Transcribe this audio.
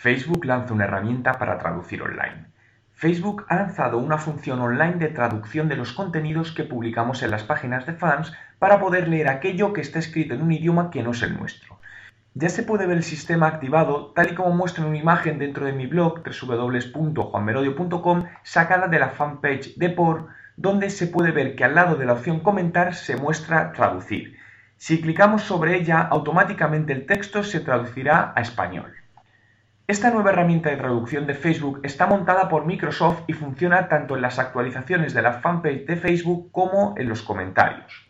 Facebook lanza una herramienta para traducir online. Facebook ha lanzado una función online de traducción de los contenidos que publicamos en las páginas de fans para poder leer aquello que está escrito en un idioma que no es el nuestro. Ya se puede ver el sistema activado tal y como muestra en una imagen dentro de mi blog www.juanmerodio.com sacada de la fanpage de por donde se puede ver que al lado de la opción comentar se muestra traducir. Si clicamos sobre ella automáticamente el texto se traducirá a español. Esta nueva herramienta de traducción de Facebook está montada por Microsoft y funciona tanto en las actualizaciones de la fanpage de Facebook como en los comentarios.